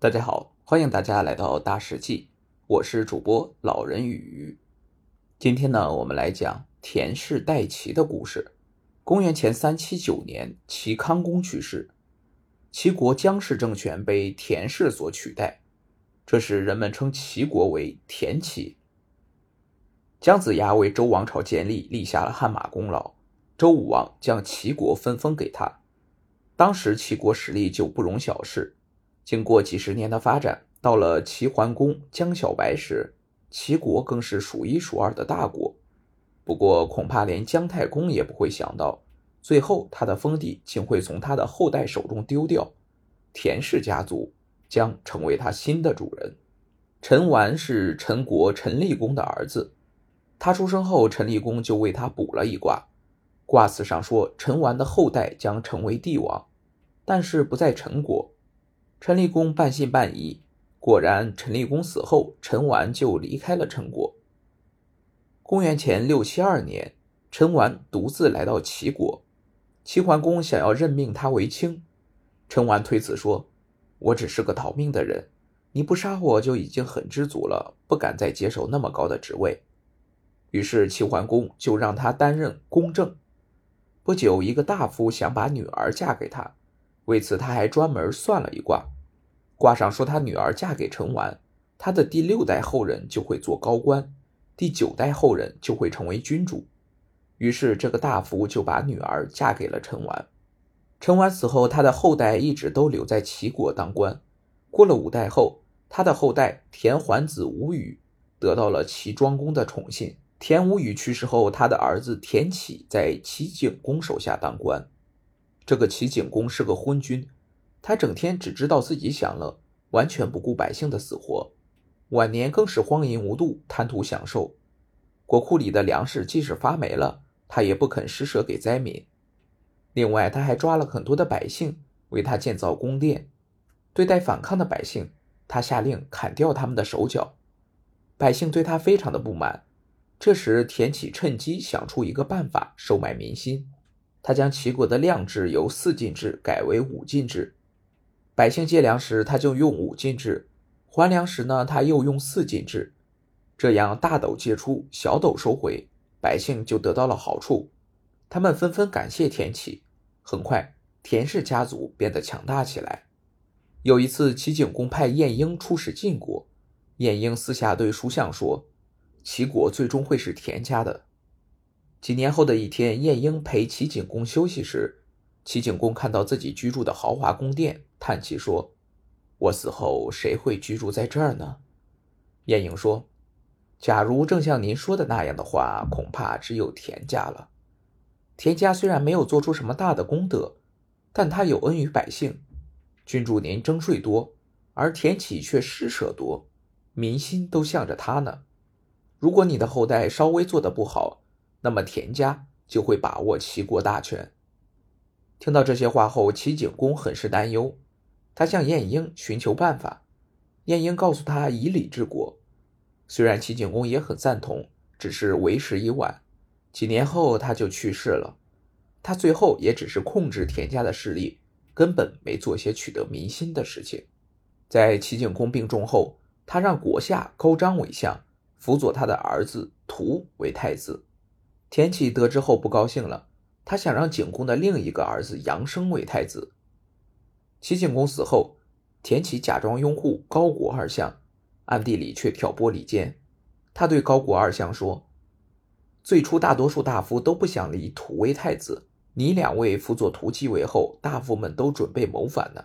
大家好，欢迎大家来到大史记，我是主播老人与今天呢，我们来讲田氏代齐的故事。公元前三七九年，齐康公去世，齐国姜氏政权被田氏所取代，这时人们称齐国为田齐。姜子牙为周王朝建立立下了汗马功劳，周武王将齐国分封给他，当时齐国实力就不容小视。经过几十年的发展，到了齐桓公姜小白时，齐国更是数一数二的大国。不过，恐怕连姜太公也不会想到，最后他的封地竟会从他的后代手中丢掉。田氏家族将成为他新的主人。陈完是陈国陈立公的儿子，他出生后，陈立公就为他卜了一卦。卦辞上说，陈完的后代将成为帝王，但是不在陈国。陈立公半信半疑，果然，陈立公死后，陈完就离开了陈国。公元前六七二年，陈完独自来到齐国，齐桓公想要任命他为卿，陈完推辞说：“我只是个逃命的人，你不杀我就已经很知足了，不敢再接受那么高的职位。”于是齐桓公就让他担任公正。不久，一个大夫想把女儿嫁给他。为此，他还专门算了一卦，卦上说他女儿嫁给陈完，他的第六代后人就会做高官，第九代后人就会成为君主。于是，这个大夫就把女儿嫁给了陈完。陈完死后，他的后代一直都留在齐国当官。过了五代后，他的后代田桓子吴语得到了齐庄公的宠信。田吴语去世后，他的儿子田启在齐景公手下当官。这个齐景公是个昏君，他整天只知道自己享乐，完全不顾百姓的死活。晚年更是荒淫无度，贪图享受。国库里的粮食即使发霉了，他也不肯施舍给灾民。另外，他还抓了很多的百姓，为他建造宫殿。对待反抗的百姓，他下令砍掉他们的手脚。百姓对他非常的不满。这时，田启趁机想出一个办法，收买民心。他将齐国的量制由四进制改为五进制，百姓借粮时他就用五进制，还粮时呢他又用四进制，这样大斗借出，小斗收回，百姓就得到了好处。他们纷纷感谢田启。很快，田氏家族变得强大起来。有一次，齐景公派晏婴出使晋国，晏婴私下对叔相说：“齐国最终会是田家的。”几年后的一天，晏婴陪齐景公休息时，齐景公看到自己居住的豪华宫殿，叹气说：“我死后谁会居住在这儿呢？”晏婴说：“假如正像您说的那样的话，恐怕只有田家了。田家虽然没有做出什么大的功德，但他有恩于百姓。君主您征税多，而田启却施舍多，民心都向着他呢。如果你的后代稍微做得不好，”那么田家就会把握齐国大权。听到这些话后，齐景公很是担忧，他向晏婴寻求办法。晏婴告诉他以礼治国。虽然齐景公也很赞同，只是为时已晚。几年后他就去世了。他最后也只是控制田家的势力，根本没做些取得民心的事情。在齐景公病重后，他让国下高张为相，辅佐他的儿子屠为太子。田启得知后不高兴了，他想让景公的另一个儿子杨生为太子。齐景公死后，田启假装拥护高国二相，暗地里却挑拨离间。他对高国二相说：“最初大多数大夫都不想立土为太子，你两位辅佐屠继位后，大夫们都准备谋反呢。”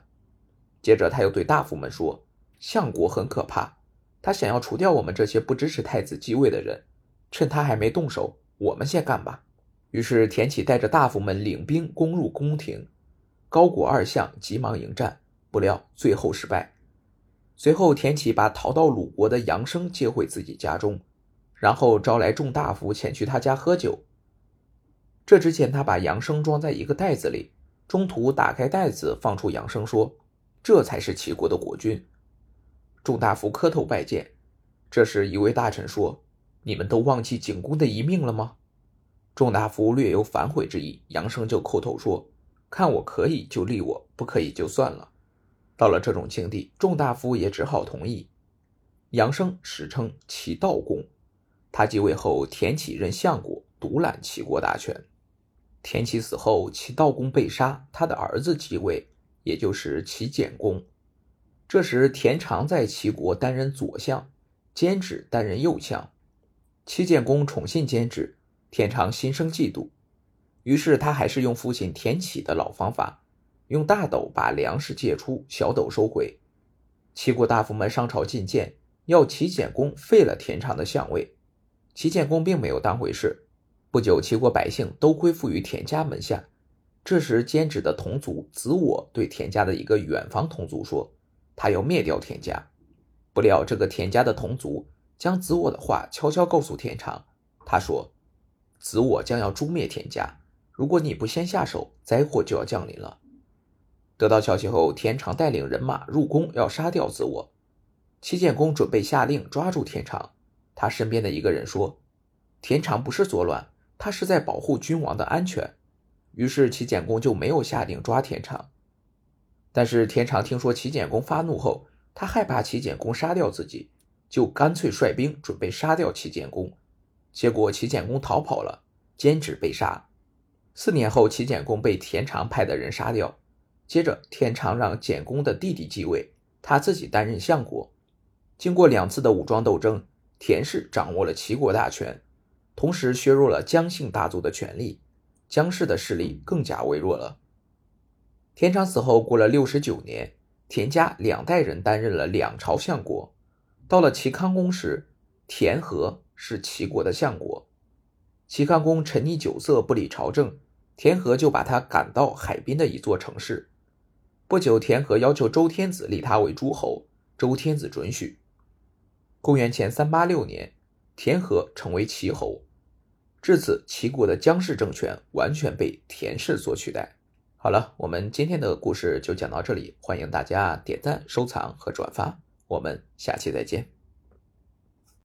接着他又对大夫们说：“相国很可怕，他想要除掉我们这些不支持太子继位的人，趁他还没动手。”我们先干吧。于是田启带着大夫们领兵攻入宫廷，高国二相急忙迎战，不料最后失败。随后田启把逃到鲁国的杨生接回自己家中，然后招来众大夫前去他家喝酒。这之前他把杨生装在一个袋子里，中途打开袋子放出杨生，说：“这才是齐国的国君。”众大夫磕头拜见。这时一位大臣说。你们都忘记景公的遗命了吗？众大夫略有反悔之意，杨生就叩头说：“看我可以就立我，不可以就算了。”到了这种境地，众大夫也只好同意。杨生史称齐悼公，他继位后，田启任相国，独揽齐国大权。田启死后，齐悼公被杀，他的儿子继位，也就是齐简公。这时，田常在齐国担任左相，监止担任右相。齐简公宠信监止，田常心生嫉妒，于是他还是用父亲田启的老方法。用大斗把粮食借出，小斗收回。齐国大夫们上朝进谏，要齐简公废了田常的相位。齐简公并没有当回事。不久，齐国百姓都归附于田家门下。这时，监止的同族子我对田家的一个远房同族说：“他要灭掉田家。”不料，这个田家的同族将子我的话悄悄告诉田常。他说：“子我将要诛灭田家，如果你不先下手，灾祸就要降临了。”得到消息后，田常带领人马入宫，要杀掉子我。齐简公准备下令抓住田常。他身边的一个人说：“田常不是作乱，他是在保护君王的安全。”于是齐简公就没有下令抓田常。但是田常听说齐简公发怒后，他害怕齐简公杀掉自己，就干脆率兵准备杀掉齐简公。结果齐简公逃跑了，监止被杀。四年后，齐简公被田常派的人杀掉。接着，田常让简公的弟弟继位，他自己担任相国。经过两次的武装斗争，田氏掌握了齐国大权，同时削弱了姜姓大族的权力，姜氏的势力更加微弱了。田常死后，过了六十九年，田家两代人担任了两朝相国。到了齐康公时，田和是齐国的相国。齐康公沉溺酒色，不理朝政，田和就把他赶到海滨的一座城市。不久，田和要求周天子立他为诸侯，周天子准许。公元前三八六年，田和成为齐侯。至此，齐国的姜氏政权完全被田氏所取代。好了，我们今天的故事就讲到这里，欢迎大家点赞、收藏和转发，我们下期再见。